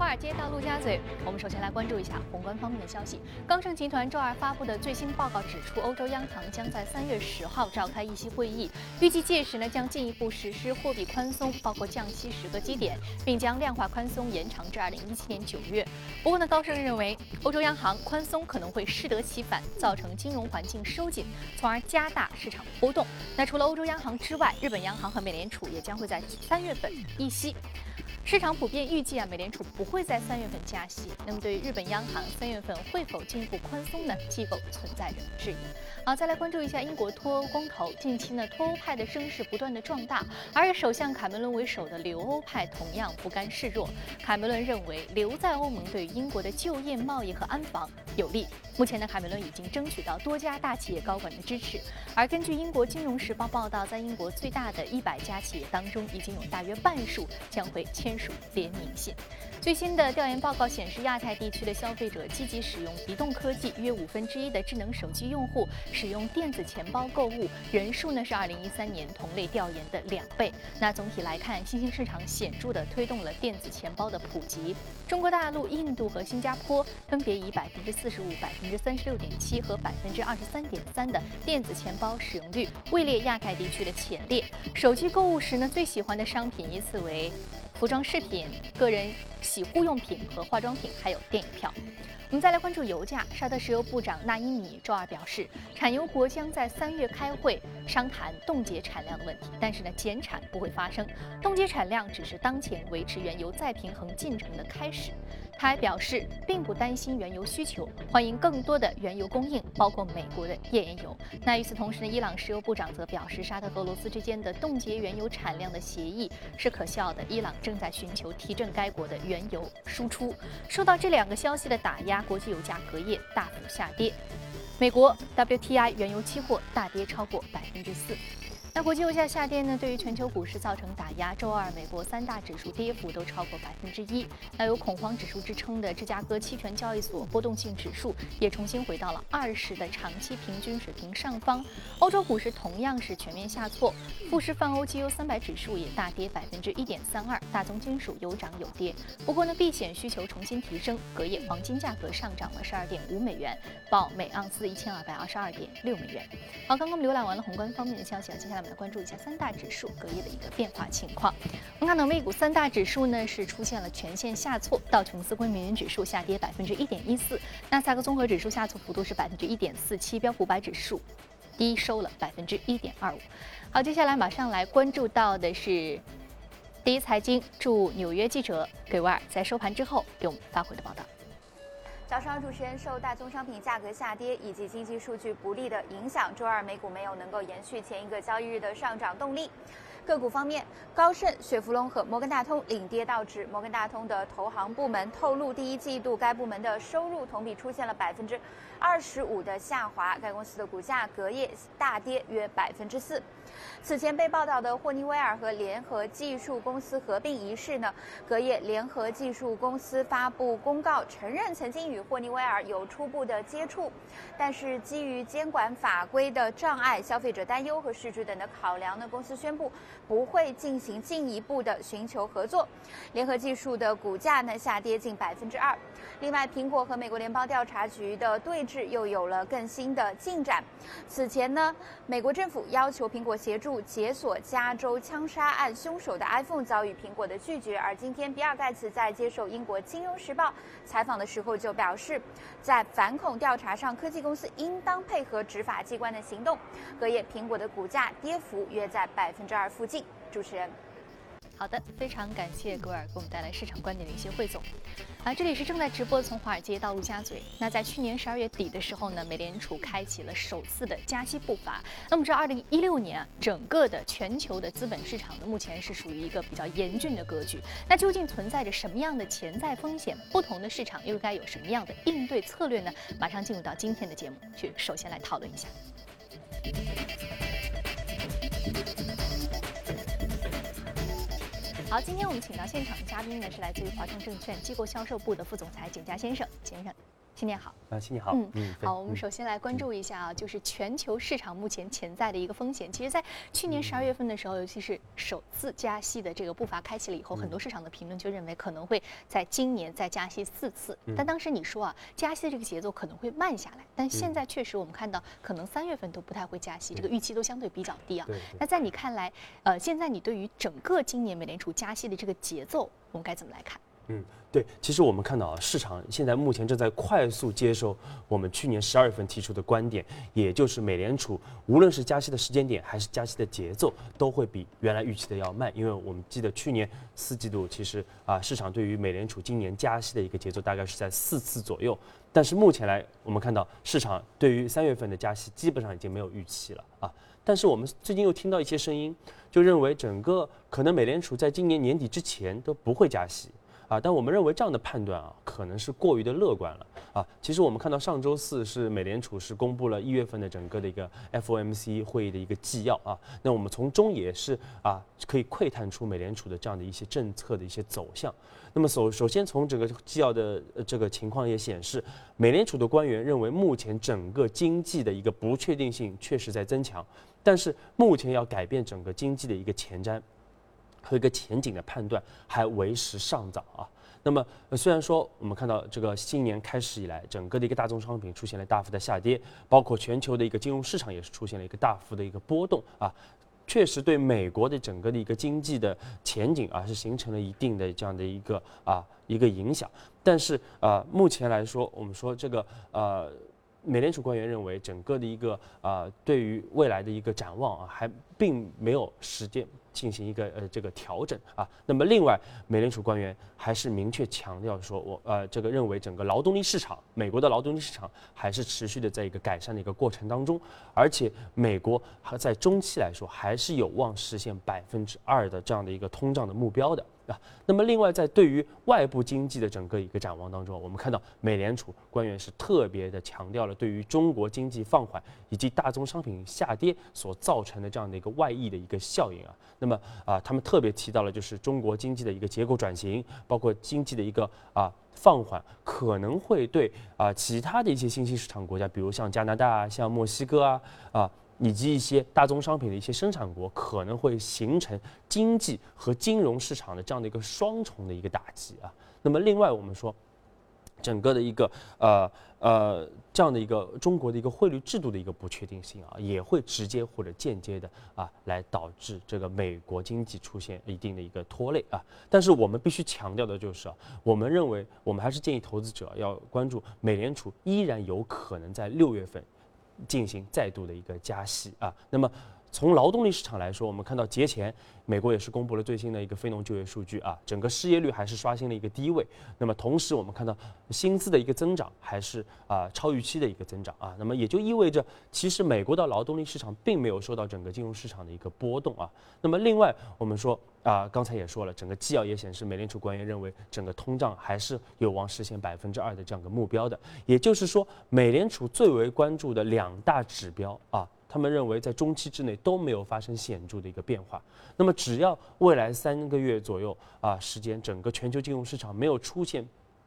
华尔街到陆家嘴，我们首先来关注一下宏观方面的消息。高盛集团周二发布的最新报告指出，欧洲央行将在三月十号召开议息会议，预计届时呢将进一步实施货币宽松，包括降息十个基点，并将量化宽松延长至二零一七年九月。不过呢，高盛认为欧洲央行宽松可能会适得其反，造成金融环境收紧，从而加大市场波动。那除了欧洲央行之外，日本央行和美联储也将会在三月份议息。市场普遍预计啊，美联储不会在三月份加息。那么，对于日本央行三月份会否进一步宽松呢？机构存在着质疑。好，再来关注一下英国脱欧公投。近期呢，脱欧派的声势不断的壮大，而首相卡梅伦为首的留欧派同样不甘示弱。卡梅伦认为，留在欧盟对英国的就业、贸易和安防有利。目前呢，卡梅伦已经争取到多家大企业高管的支持。而根据英国金融时报报道，在英国最大的一百家企业当中，已经有大约半数将会签。署联名信。最新的调研报告显示，亚太地区的消费者积极使用移动科技，约五分之一的智能手机用户使用电子钱包购物，人数呢是二零一三年同类调研的两倍。那总体来看，新兴市场显著的推动了电子钱包的普及。中国大陆、印度和新加坡分别以百分之四十五、百分之三十六点七和百分之二十三点三的电子钱包使用率位列亚太地区的前列。手机购物时呢，最喜欢的商品依次为。服装饰品、个人洗护用品和化妆品，还有电影票。我们再来关注油价。沙特石油部长纳伊米周二表示，产油国将在三月开会商谈冻结产量的问题，但是呢，减产不会发生。冻结产量只是当前维持原油再平衡进程的开始。他还表示，并不担心原油需求，欢迎更多的原油供应，包括美国的页岩油。那与此同时呢，伊朗石油部长则表示，沙特和俄罗斯之间的冻结原油产量的协议是可笑的。伊朗正在寻求提振该国的原油输出。受到这两个消息的打压，国际油价隔夜大幅下跌。美国 WTI 原油期货大跌超过百分之四。那国际油价下跌呢，对于全球股市造成打压。周二，美国三大指数跌幅都超过百分之一。那有恐慌指数之称的芝加哥期权交易所波动性指数也重新回到了二十的长期平均水平上方。欧洲股市同样是全面下挫，富时泛欧绩优三百指数也大跌百分之一点三二。大宗金属有涨有跌。不过呢，避险需求重新提升，隔夜黄金价格上涨了十二点五美元，报每盎司一千二百二十二点六美元。好，刚刚我们浏览完了宏观方面的消息啊，接下来。我们来关注一下三大指数隔夜的一个变化情况。我们看到美股三大指数呢是出现了全线下挫，道琼斯工业美元指数下跌百分之一点一四，纳斯达克综合指数下挫幅度是百分之一点四七，标普百指数低收了百分之一点二五。好，接下来马上来关注到的是第一财经驻纽约记者葛瓦尔在收盘之后给我们发回的报道。早上，主持人受大宗商品价格下跌以及经济数据不利的影响，周二美股没有能够延续前一个交易日的上涨动力。个股方面，高盛、雪佛龙和摩根大通领跌道指。摩根大通的投行部门透露，第一季度该部门的收入同比出现了百分之二十五的下滑，该公司的股价隔夜大跌约百分之四。此前被报道的霍尼韦尔和联合技术公司合并一事呢？隔夜，联合技术公司发布公告，承认曾经与霍尼韦尔有初步的接触，但是基于监管法规的障碍、消费者担忧和市值等的考量呢，公司宣布不会进行进一步的寻求合作。联合技术的股价呢下跌近百分之二。另外，苹果和美国联邦调查局的对峙又有了更新的进展。此前呢，美国政府要求苹果协助解锁加州枪杀案凶手的 iPhone，遭遇苹果的拒绝。而今天，比尔盖茨在接受英国《金融时报》采访的时候就表示，在反恐调查上，科技公司应当配合执法机关的行动。隔夜，苹果的股价跌幅约在百分之二附近。主持人。好的，非常感谢格尔给我们带来市场观点的一些汇总。啊，这里是正在直播从华尔街到陆家嘴。那在去年十二月底的时候呢，美联储开启了首次的加息步伐。那么这二零一六年啊，整个的全球的资本市场呢，目前是属于一个比较严峻的格局。那究竟存在着什么样的潜在风险？不同的市场又该有什么样的应对策略呢？马上进入到今天的节目，去首先来讨论一下。好，今天我们请到现场的嘉宾呢，是来自于华创证券机构销售部的副总裁简佳先生。先生，新年好。啊，新年好。嗯，好，我们首先来关注一下啊，就是全球市场目前潜在的一个风险。其实，在去年十二月份的时候，尤其是首次加息的这个步伐开启了以后，很多市场的评论就认为可能会在今年再加息四次。但当时你说啊，加息的这个节奏可能会慢下来。但现在确实我们看到，可能三月份都不太会加息，这个预期都相对比较低啊。那在你看来，呃，现在你对于整个今年美联储加息的这个节奏，我们该怎么来看？嗯，对，其实我们看到啊，市场现在目前正在快速接受我们去年十二月份提出的观点，也就是美联储无论是加息的时间点还是加息的节奏，都会比原来预期的要慢。因为我们记得去年四季度，其实啊，市场对于美联储今年加息的一个节奏大概是在四次左右，但是目前来我们看到市场对于三月份的加息基本上已经没有预期了啊。但是我们最近又听到一些声音，就认为整个可能美联储在今年年底之前都不会加息。啊，但我们认为这样的判断啊，可能是过于的乐观了啊。其实我们看到上周四是美联储是公布了一月份的整个的一个 FOMC 会议的一个纪要啊。那我们从中也是啊，可以窥探出美联储的这样的一些政策的一些走向。那么首首先从整个纪要的这个情况也显示，美联储的官员认为目前整个经济的一个不确定性确实在增强，但是目前要改变整个经济的一个前瞻。和一个前景的判断还为时尚早啊。那么，虽然说我们看到这个新年开始以来，整个的一个大宗商品出现了大幅的下跌，包括全球的一个金融市场也是出现了一个大幅的一个波动啊，确实对美国的整个的一个经济的前景啊是形成了一定的这样的一个啊一个影响。但是啊，目前来说，我们说这个呃，美联储官员认为整个的一个啊对于未来的一个展望啊，还并没有时间。进行一个呃这个调整啊，那么另外，美联储官员还是明确强调说，我呃这个认为整个劳动力市场，美国的劳动力市场还是持续的在一个改善的一个过程当中，而且美国还在中期来说还是有望实现百分之二的这样的一个通胀的目标的。啊，那么另外在对于外部经济的整个一个展望当中，我们看到美联储官员是特别的强调了对于中国经济放缓以及大宗商品下跌所造成的这样的一个外溢的一个效应啊。那么啊，他们特别提到了就是中国经济的一个结构转型，包括经济的一个啊放缓，可能会对啊其他的一些新兴市场国家，比如像加拿大啊、像墨西哥啊啊。以及一些大宗商品的一些生产国可能会形成经济和金融市场的这样的一个双重的一个打击啊。那么另外我们说，整个的一个呃呃这样的一个中国的一个汇率制度的一个不确定性啊，也会直接或者间接的啊来导致这个美国经济出现一定的一个拖累啊。但是我们必须强调的就是啊，我们认为我们还是建议投资者要关注美联储依然有可能在六月份。进行再度的一个加息啊，那么从劳动力市场来说，我们看到节前。美国也是公布了最新的一个非农就业数据啊，整个失业率还是刷新了一个低位。那么同时我们看到薪资的一个增长还是啊超预期的一个增长啊，那么也就意味着其实美国的劳动力市场并没有受到整个金融市场的一个波动啊。那么另外我们说啊，刚才也说了，整个纪要也显示，美联储官员认为整个通胀还是有望实现百分之二的这样一个目标的。也就是说，美联储最为关注的两大指标啊。他们认为，在中期之内都没有发生显著的一个变化。那么，只要未来三个月左右啊时间，整个全球金融市场没有出现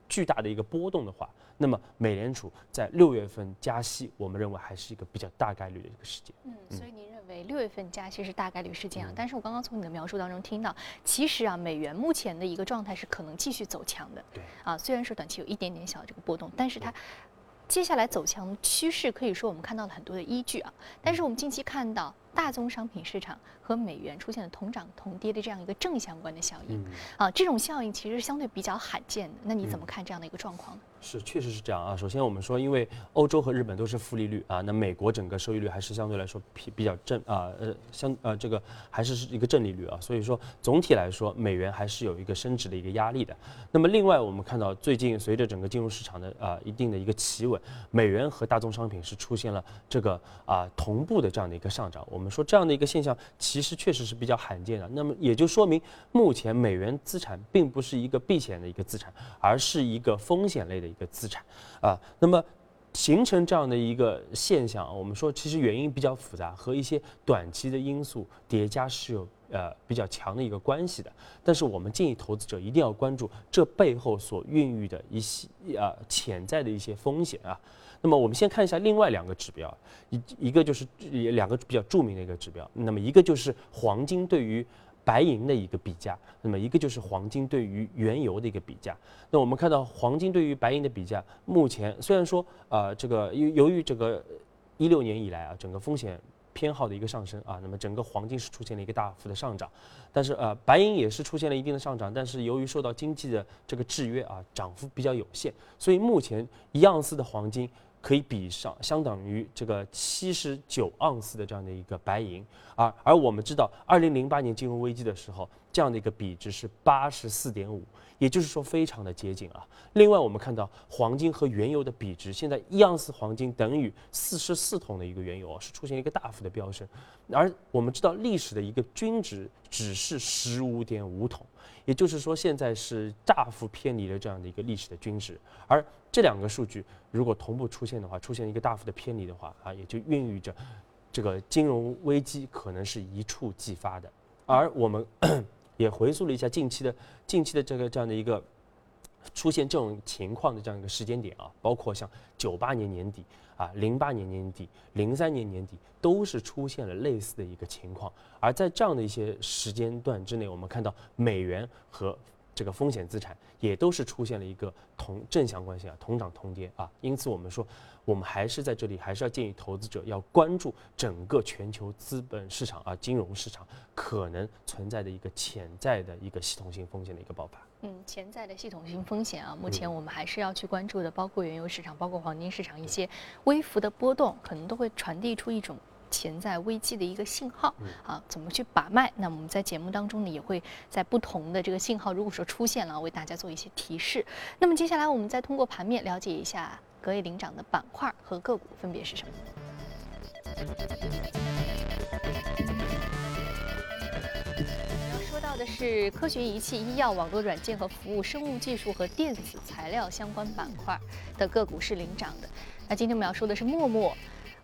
巨大的一个波动的话，那么美联储在六月份加息，我们认为还是一个比较大概率的一个事件。嗯，所以您认为六月份加息是大概率事件啊？但是我刚刚从你的描述当中听到，其实啊，美元目前的一个状态是可能继续走强的。对。啊，虽然说短期有一点点小的这个波动，但是它。接下来走强趋势可以说我们看到了很多的依据啊，但是我们近期看到大宗商品市场和美元出现了同涨同跌的这样一个正相关的效应。啊，这种效应其实相对比较罕见的。那你怎么看这样的一个状况呢？是，确实是这样啊。首先我们说，因为欧洲和日本都是负利率啊，那美国整个收益率还是相对来说比比较正啊，呃，相呃这个还是是一个正利率啊，所以说总体来说美元还是有一个升值的一个压力的。那么另外我们看到最近随着整个金融市场的啊一定的一个企稳，美元和大宗商品是出现了这个啊同步的这样的一个上涨。我们说这样的一个现象其实确实是比较罕见的。那么也就说明目前美元资产并不是一个避险的一个资产，而是一个风险类的。一个资产啊，那么形成这样的一个现象，我们说其实原因比较复杂，和一些短期的因素叠加是有呃比较强的一个关系的。但是我们建议投资者一定要关注这背后所孕育的一些呃潜在的一些风险啊。那么我们先看一下另外两个指标，一一个就是两个比较著名的一个指标，那么一个就是黄金对于白银的一个比价，那么一个就是黄金对于原油的一个比价。那我们看到黄金对于白银的比价，目前虽然说呃这个由由于这个一六年以来啊整个风险偏好的一个上升啊，那么整个黄金是出现了一个大幅的上涨，但是呃白银也是出现了一定的上涨，但是由于受到经济的这个制约啊，涨幅比较有限，所以目前一盎司的黄金。可以比上相当于这个七十九盎司的这样的一个白银，而而我们知道，二零零八年金融危机的时候，这样的一个比值是八十四点五，也就是说非常的接近啊。另外，我们看到黄金和原油的比值，现在一盎司黄金等于四十四桶的一个原油啊，是出现了一个大幅的飙升，而我们知道历史的一个均值只是十五点五桶。也就是说，现在是大幅偏离了这样的一个历史的均值，而这两个数据如果同步出现的话，出现一个大幅的偏离的话，啊，也就孕育着这个金融危机可能是一触即发的。而我们 也回溯了一下近期的近期的这个这样的一个出现这种情况的这样一个时间点啊，包括像九八年年底。啊，零八年年底、零三年年底都是出现了类似的一个情况，而在这样的一些时间段之内，我们看到美元和这个风险资产也都是出现了一个同正相关性啊，同涨同跌啊，因此我们说，我们还是在这里还是要建议投资者要关注整个全球资本市场啊，金融市场可能存在的一个潜在的一个系统性风险的一个爆发。嗯，潜在的系统性风险啊，目前我们还是要去关注的，包括原油市场，包括黄金市场一些微幅的波动，可能都会传递出一种潜在危机的一个信号啊。怎么去把脉？那我们在节目当中呢，也会在不同的这个信号，如果说出现了，为大家做一些提示。那么接下来我们再通过盘面了解一下隔夜领涨的板块和个股分别是什么。的是科学仪器、医药、网络软件和服务、生物技术和电子材料相关板块的个股是领涨的。那今天我们要说的是陌陌，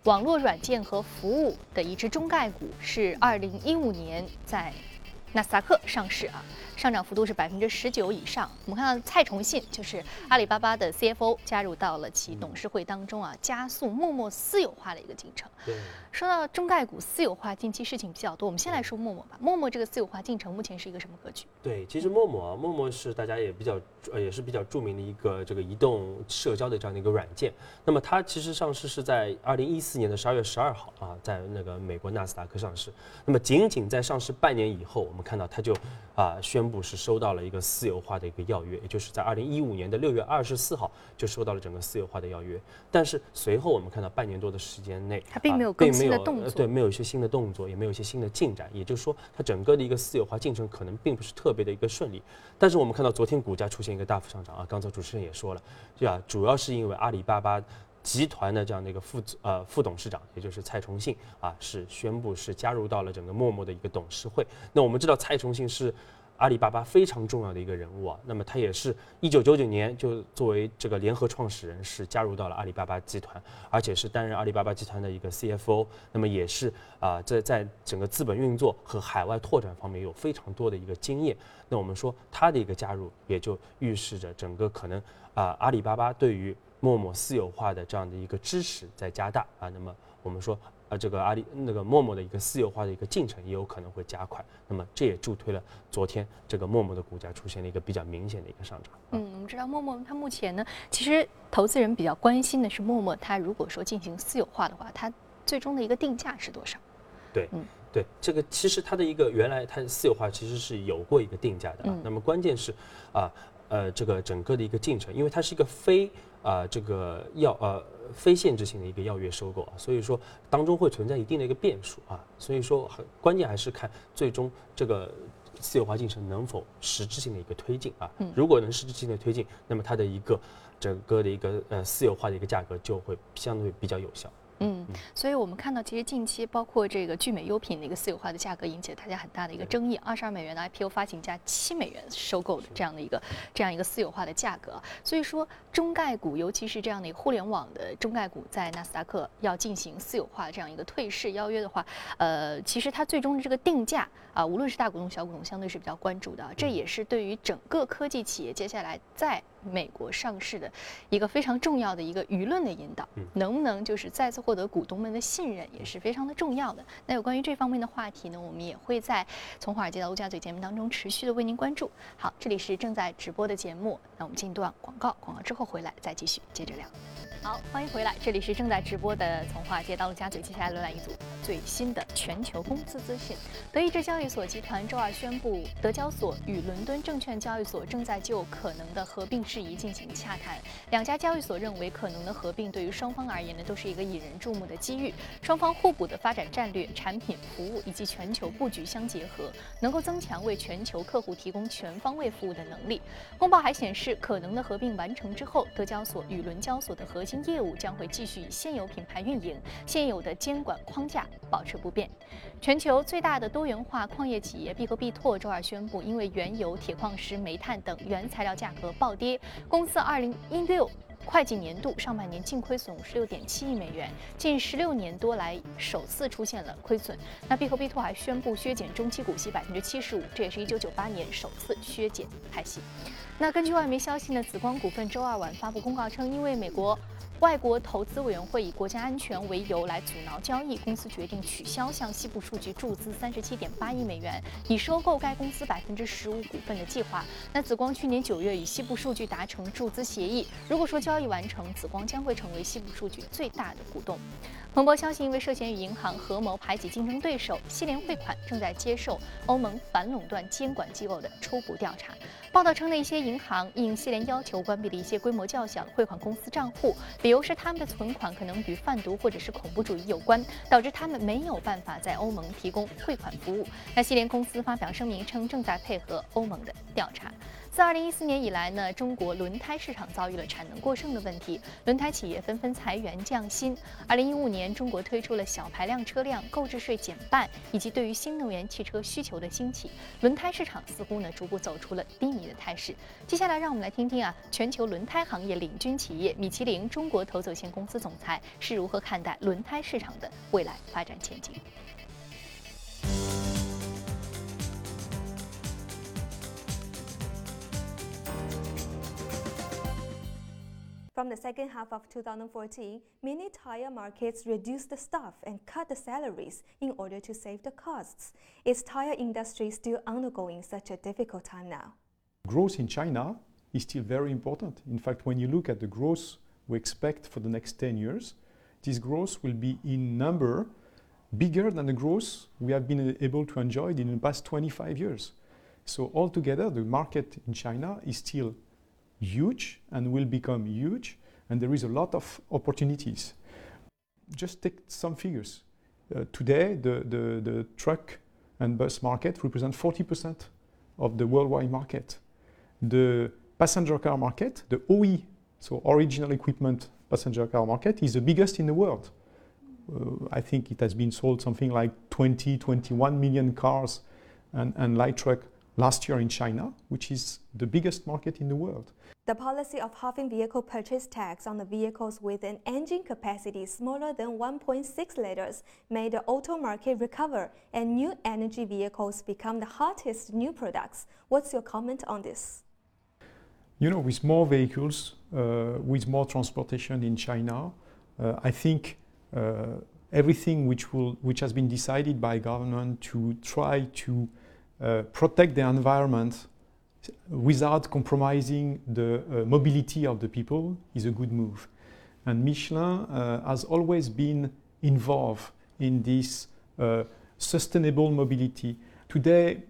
网络软件和服务的一只中概股，是二零一五年在。纳斯达克上市啊，上涨幅度是百分之十九以上。我们看到蔡崇信就是阿里巴巴的 CFO 加入到了其董事会当中啊，加速陌陌私有化的一个进程。对，说到中概股私有化，近期事情比较多。我们先来说陌陌吧。陌陌这个私有化进程目前是一个什么格局？对，其实陌陌啊，陌陌是大家也比较呃也是比较著名的一个这个移动社交的这样的一个软件。那么它其实上市是在二零一四年的十二月十二号啊，在那个美国纳斯达克上市。那么仅仅在上市半年以后，我们看到它就啊宣布是收到了一个私有化的一个要约，也就是在二零一五年的六月二十四号就收到了整个私有化的要约。但是随后我们看到半年多的时间内，它并没有更新的动作，对，没有一些新的动作，也没有一些新的进展。也就是说，它整个的一个私有化进程可能并不是特别的一个顺利。但是我们看到昨天股价出现一个大幅上涨啊，刚才主持人也说了，对啊，主要是因为阿里巴巴。集团的这样的一个副呃副董事长，也就是蔡崇信啊，是宣布是加入到了整个陌陌的一个董事会。那我们知道蔡崇信是阿里巴巴非常重要的一个人物啊，那么他也是一九九九年就作为这个联合创始人是加入到了阿里巴巴集团，而且是担任阿里巴巴集团的一个 CFO。那么也是啊在在整个资本运作和海外拓展方面有非常多的一个经验。那我们说他的一个加入，也就预示着整个可能啊阿里巴巴对于陌陌私有化的这样的一个支持在加大啊，那么我们说啊，这个阿里那个陌陌的一个私有化的一个进程也有可能会加快，那么这也助推了昨天这个陌陌的股价出现了一个比较明显的一个上涨。嗯，我们知道陌陌它目前呢，其实投资人比较关心的是陌陌它如果说进行私有化的话，它最终的一个定价是多少？对，嗯，对，这个其实它的一个原来它私有化其实是有过一个定价的，啊，那么关键是啊呃这个整个的一个进程，因为它是一个非。啊，这个要呃非限制性的一个要约收购啊，所以说当中会存在一定的一个变数啊，所以说很关键还是看最终这个私有化进程能否实质性的一个推进啊。如果能实质性的推进，那么它的一个整个的一个呃私有化的一个价格就会相对比较有效。嗯，所以我们看到，其实近期包括这个聚美优品的一个私有化的价格引起了大家很大的一个争议，二十二美元的 IPO 发行价七美元收购的这样的一个这样一个私有化的价格，所以说中概股，尤其是这样的一个互联网的中概股，在纳斯达克要进行私有化这样一个退市邀约的话，呃，其实它最终的这个定价啊，无论是大股东、小股东，相对是比较关注的，这也是对于整个科技企业接下来在。美国上市的一个非常重要的一个舆论的引导，能不能就是再次获得股东们的信任，也是非常的重要的。那有关于这方面的话题呢，我们也会在从华尔街到陆家嘴节目当中持续的为您关注。好，这里是正在直播的节目，那我们进一段广告，广告之后后回来再继续接着聊。好，欢迎回来，这里是正在直播的从华尔街到陆家嘴，接下来浏览一组最新的全球公司资讯。德意志交易所集团周二宣布，德交所与伦敦证券交易所正在就可能的合并事宜进行洽谈。两家交易所认为，可能的合并对于双方而言呢，都是一个引人注目的机遇。双方互补的发展战略、产品、服务以及全球布局相结合，能够增强为全球客户提供全方位服务的能力。公报还显示，可能的合并完成之后，德交所与伦交所的核新业务将会继续以现有品牌运营，现有的监管框架保持不变。全球最大的多元化矿业企业必和必拓周二宣布，因为原油、铁矿石、煤炭等原材料价格暴跌，公司二零一六会计年度上半年净亏损五十六点七亿美元，近十六年多来首次出现了亏损。那必和必拓还宣布削减中期股息百分之七十五，这也是一九九八年首次削减派息。那根据外媒消息呢，紫光股份周二晚发布公告称，因为美国。外国投资委员会以国家安全为由来阻挠交易，公司决定取消向西部数据注资三十七点八亿美元，以收购该公司百分之十五股份的计划。那紫光去年九月与西部数据达成注资协议，如果说交易完成，紫光将会成为西部数据最大的股东。彭博消息，因为涉嫌与银行合谋排挤竞争对手，西联汇款正在接受欧盟反垄断监管机构的初步调查。报道称，那些银行应西联要求关闭了一些规模较小的汇款公司账户，理由是他们的存款可能与贩毒或者是恐怖主义有关，导致他们没有办法在欧盟提供汇款服务。那西联公司发表声明称，正在配合欧盟的调查。自2014年以来呢，中国轮胎市场遭遇了产能过剩的问题，轮胎企业纷纷裁员降薪。2015年，中国推出了小排量车辆购置税减半，以及对于新能源汽车需求的兴起，轮胎市场似乎呢逐步走出了低迷的态势。接下来，让我们来听听啊，全球轮胎行业领军企业米其林中国投资有限公司总裁是如何看待轮胎市场的未来发展前景。From the second half of 2014, many tire markets reduced the staff and cut the salaries in order to save the costs. Is tire industry still undergoing such a difficult time now? Growth in China is still very important. In fact, when you look at the growth we expect for the next 10 years, this growth will be in number bigger than the growth we have been able to enjoy in the past 25 years. So altogether, the market in China is still huge and will become huge, and there is a lot of opportunities. Just take some figures. Uh, today, the, the, the truck and bus market represent 40% of the worldwide market. The passenger car market, the OE, so original equipment passenger car market, is the biggest in the world. Uh, I think it has been sold something like 20, 21 million cars and, and light truck last year in China, which is the biggest market in the world. The policy of halving vehicle purchase tax on the vehicles with an engine capacity smaller than 1.6 liters made the auto market recover and new energy vehicles become the hottest new products. What's your comment on this? You know, with more vehicles, uh, with more transportation in China, uh, I think uh, everything which, will, which has been decided by government to try to uh, protect the environment without compromising the uh, mobility of the people is a good move. And Michelin uh, has always been involved in this uh, sustainable mobility. Today,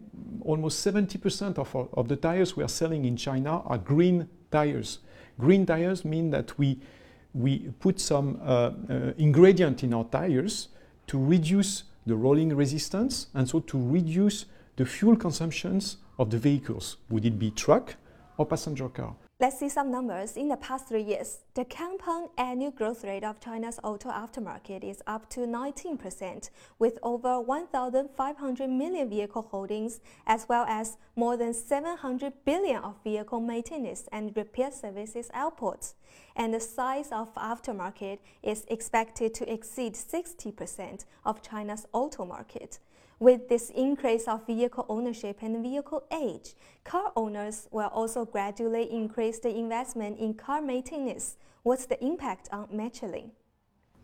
almost 70% of, our, of the tires we are selling in China are green tires. Green tires mean that we, we put some uh, uh, ingredient in our tires to reduce the rolling resistance and so to reduce the fuel consumptions of the vehicles. Would it be truck or passenger car. Let's see some numbers. In the past three years, the compound annual growth rate of China's auto aftermarket is up to 19%, with over 1,500 million vehicle holdings, as well as more than 700 billion of vehicle maintenance and repair services output. And the size of aftermarket is expected to exceed 60% of China's auto market. With this increase of vehicle ownership and vehicle age, car owners will also gradually increase the investment in car maintenance. What's the impact on Michelin?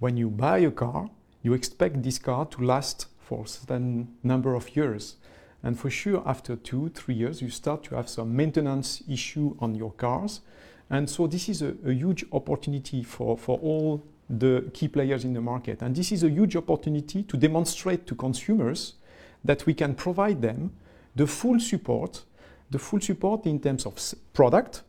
When you buy a car, you expect this car to last for a certain number of years. And for sure, after two, three years, you start to have some maintenance issue on your cars. And so this is a, a huge opportunity for, for all the key players in the market. And this is a huge opportunity to demonstrate to consumers that we can provide them the full support, the full support in terms of product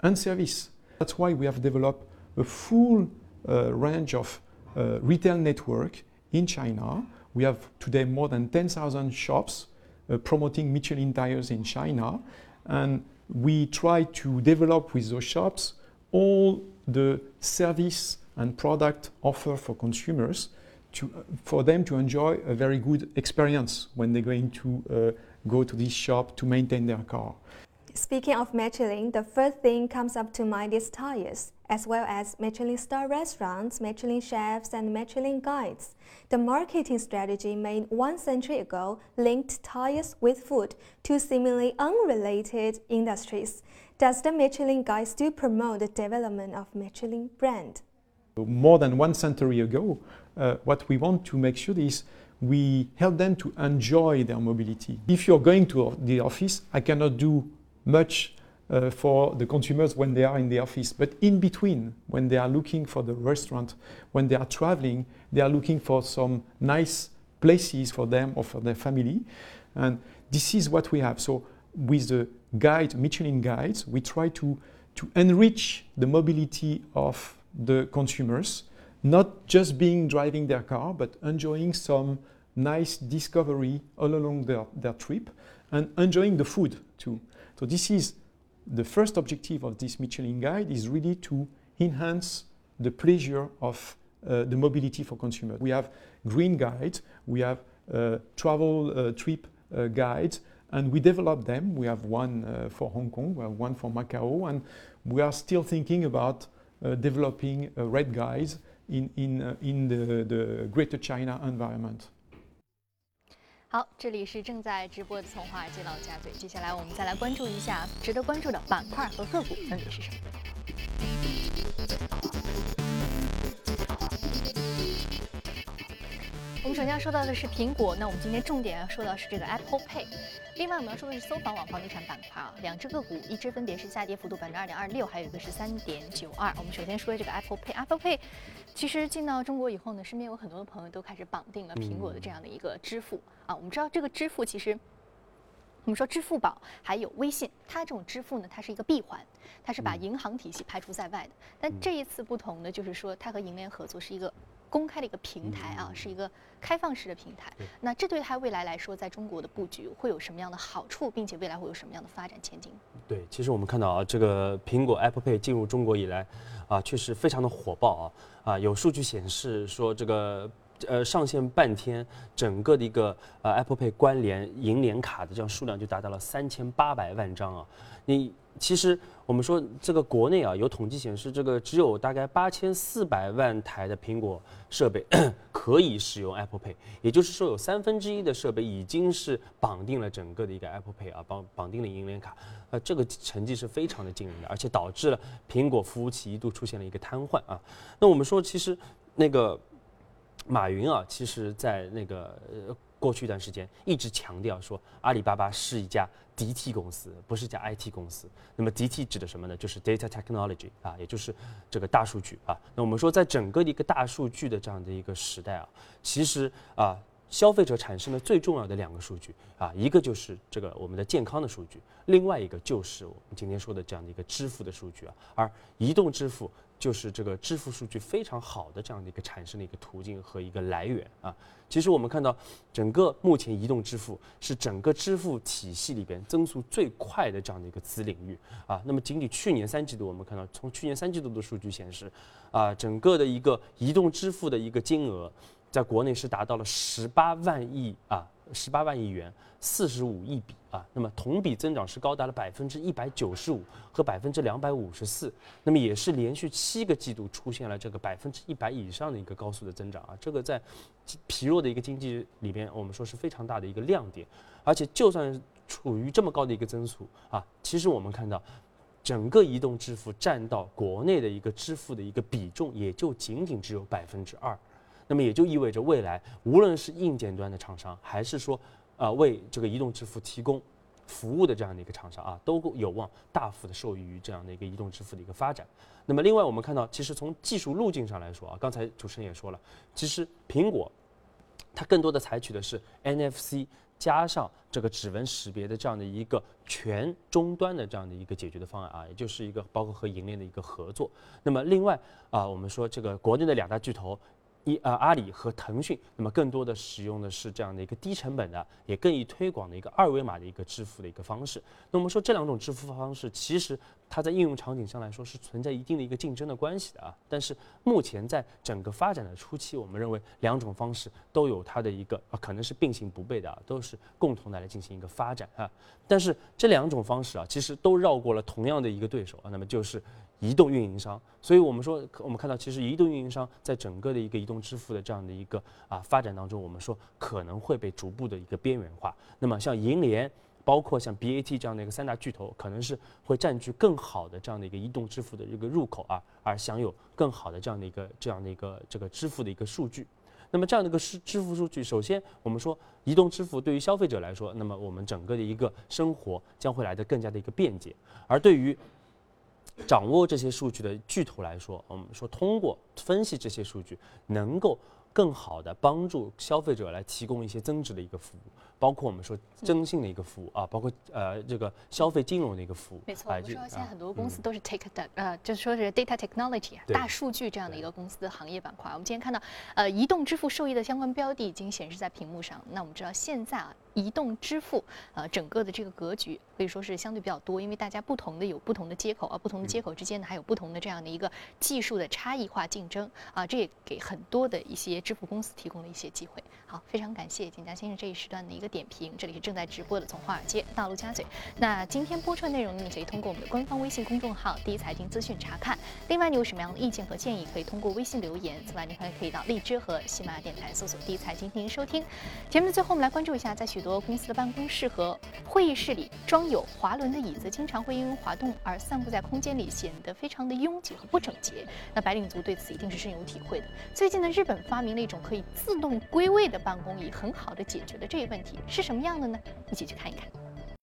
and service. That's why we have developed a full uh, range of uh, retail network in China. We have today more than 10,000 shops uh, promoting Michelin tires in China. And we try to develop with those shops all the service and product offer for consumers to, for them to enjoy a very good experience when they're going to uh, go to this shop to maintain their car. Speaking of Michelin, the first thing comes up to mind is tires, as well as Michelin star restaurants, Michelin chefs, and Michelin guides. The marketing strategy made one century ago linked tires with food, two seemingly unrelated industries. Does the Michelin guide still promote the development of Michelin brand? More than one century ago, uh, what we want to make sure is we help them to enjoy their mobility. If you're going to the office, I cannot do much uh, for the consumers when they are in the office. But in between, when they are looking for the restaurant, when they are traveling, they are looking for some nice places for them or for their family. And this is what we have. So with the guide, Michelin guides, we try to, to enrich the mobility of the consumers not just being driving their car, but enjoying some nice discovery all along their, their trip and enjoying the food too. So this is the first objective of this Michelin guide is really to enhance the pleasure of uh, the mobility for consumers. We have green guides, we have uh, travel uh, trip uh, guides, and we develop them. We have one uh, for Hong Kong, we have one for Macau, and we are still thinking about uh, developing red guides in, in, uh, in the, the Greater China environment. 好，这里是正在直播的从华尔街到家嘴。接下来我们再来关注一下值得关注的板块和个股分别是什么。我们首先要说到的是苹果，那我们今天重点要说到是这个 Apple Pay。另外我们要说的是搜房网房地产板块啊，两只个股，一只分别是下跌幅度百分之二点二六，还有一个是三点九二。我们首先说这个 Apple Pay，Apple Pay 其实进到中国以后呢，身边有很多的朋友都开始绑定了苹果的这样的一个支付啊。我们知道这个支付其实，我们说支付宝还有微信，它这种支付呢，它是一个闭环，它是把银行体系排除在外的。但这一次不同的就是说，它和银联合作是一个。公开的一个平台啊，是一个开放式的平台。那这对它未来来说，在中国的布局会有什么样的好处，并且未来会有什么样的发展前景？对，其实我们看到啊，这个苹果 Apple Pay 进入中国以来，啊，确实非常的火爆啊啊，有数据显示说这个。呃，上线半天，整个的一个呃 Apple Pay 关联银联卡的这样数量就达到了三千八百万张啊！你其实我们说这个国内啊，有统计显示，这个只有大概八千四百万台的苹果设备 可以使用 Apple Pay，也就是说有三分之一的设备已经是绑定了整个的一个 Apple Pay 啊，绑绑定了银联卡，呃，这个成绩是非常的惊人的，而且导致了苹果服务器一度出现了一个瘫痪啊。那我们说，其实那个。马云啊，其实，在那个呃过去一段时间，一直强调说，阿里巴巴是一家 DT 公司，不是一家 IT 公司。那么 DT 指的什么呢？就是 Data Technology 啊，也就是这个大数据啊。那我们说，在整个一个大数据的这样的一个时代啊，其实啊，消费者产生的最重要的两个数据啊，一个就是这个我们的健康的数据，另外一个就是我们今天说的这样的一个支付的数据啊。而移动支付就是这个支付数据非常好的这样的一个产生的一个途径和一个来源啊。其实我们看到，整个目前移动支付是整个支付体系里边增速最快的这样的一个子领域啊。那么仅仅去年三季度，我们看到从去年三季度的数据显示，啊，整个的一个移动支付的一个金额。在国内是达到了十八万亿啊，十八万亿元，四十五亿笔啊，那么同比增长是高达了百分之一百九十五和百分之两百五十四，那么也是连续七个季度出现了这个百分之一百以上的一个高速的增长啊，这个在疲弱的一个经济里边，我们说是非常大的一个亮点，而且就算处于这么高的一个增速啊，其实我们看到，整个移动支付占到国内的一个支付的一个比重，也就仅仅只有百分之二。那么也就意味着，未来无论是硬件端的厂商，还是说，呃，为这个移动支付提供服务的这样的一个厂商啊，都有望大幅的受益于这样的一个移动支付的一个发展。那么，另外我们看到，其实从技术路径上来说啊，刚才主持人也说了，其实苹果它更多的采取的是 NFC 加上这个指纹识别的这样的一个全终端的这样的一个解决的方案啊，也就是一个包括和银联的一个合作。那么，另外啊，我们说这个国内的两大巨头。一呃，阿里和腾讯，那么更多的使用的是这样的一个低成本的，也更易推广的一个二维码的一个支付的一个方式。那我们说这两种支付方式，其实它在应用场景上来说是存在一定的一个竞争的关系的啊。但是目前在整个发展的初期，我们认为两种方式都有它的一个啊，可能是并行不悖的啊，都是共同的来进行一个发展啊。但是这两种方式啊，其实都绕过了同样的一个对手啊，那么就是。移动运营商，所以我们说，我们看到，其实移动运营商在整个的一个移动支付的这样的一个啊发展当中，我们说可能会被逐步的一个边缘化。那么像银联，包括像 BAT 这样的一个三大巨头，可能是会占据更好的这样的一个移动支付的一个入口啊，而享有更好的这样的一个这样的一个这个支付的一个数据。那么这样的一个支支付数据，首先我们说，移动支付对于消费者来说，那么我们整个的一个生活将会来的更加的一个便捷，而对于掌握这些数据的巨头来说，我们说通过分析这些数据，能够更好的帮助消费者来提供一些增值的一个服务。包括我们说征信的一个服务啊，包括呃这个消费金融的一个服务。没错，我们说现在很多公司都是 take 的呃，就是说是 data technology 大数据这样的一个公司的行业板块。我们今天看到呃移动支付受益的相关标的已经显示在屏幕上。那我们知道现在啊移动支付呃整个的这个格局可以说是相对比较多，因为大家不同的有不同的接口啊，不同的接口之间呢还有不同的这样的一个技术的差异化竞争啊，这也给很多的一些支付公司提供了一些机会。好，非常感谢景佳先生这一时段的一个。点评，这里是正在直播的，从华尔街到陆家嘴。那今天播出的内容呢，你可以通过我们的官方微信公众号“第一财经资讯”查看。另外，你有什么样的意见和建议，可以通过微信留言。此外，你还可以到荔枝和喜马拉雅电台搜索“第一财经”进行收听。节目的最后，我们来关注一下，在许多公司的办公室和会议室里装有滑轮的椅子，经常会因为滑动而散布在空间里，显得非常的拥挤和不整洁。那白领族对此一定是深有体会的。最近呢，日本发明了一种可以自动归位的办公椅，很好的解决了这一问题。是什么样的呢？一起去看一看。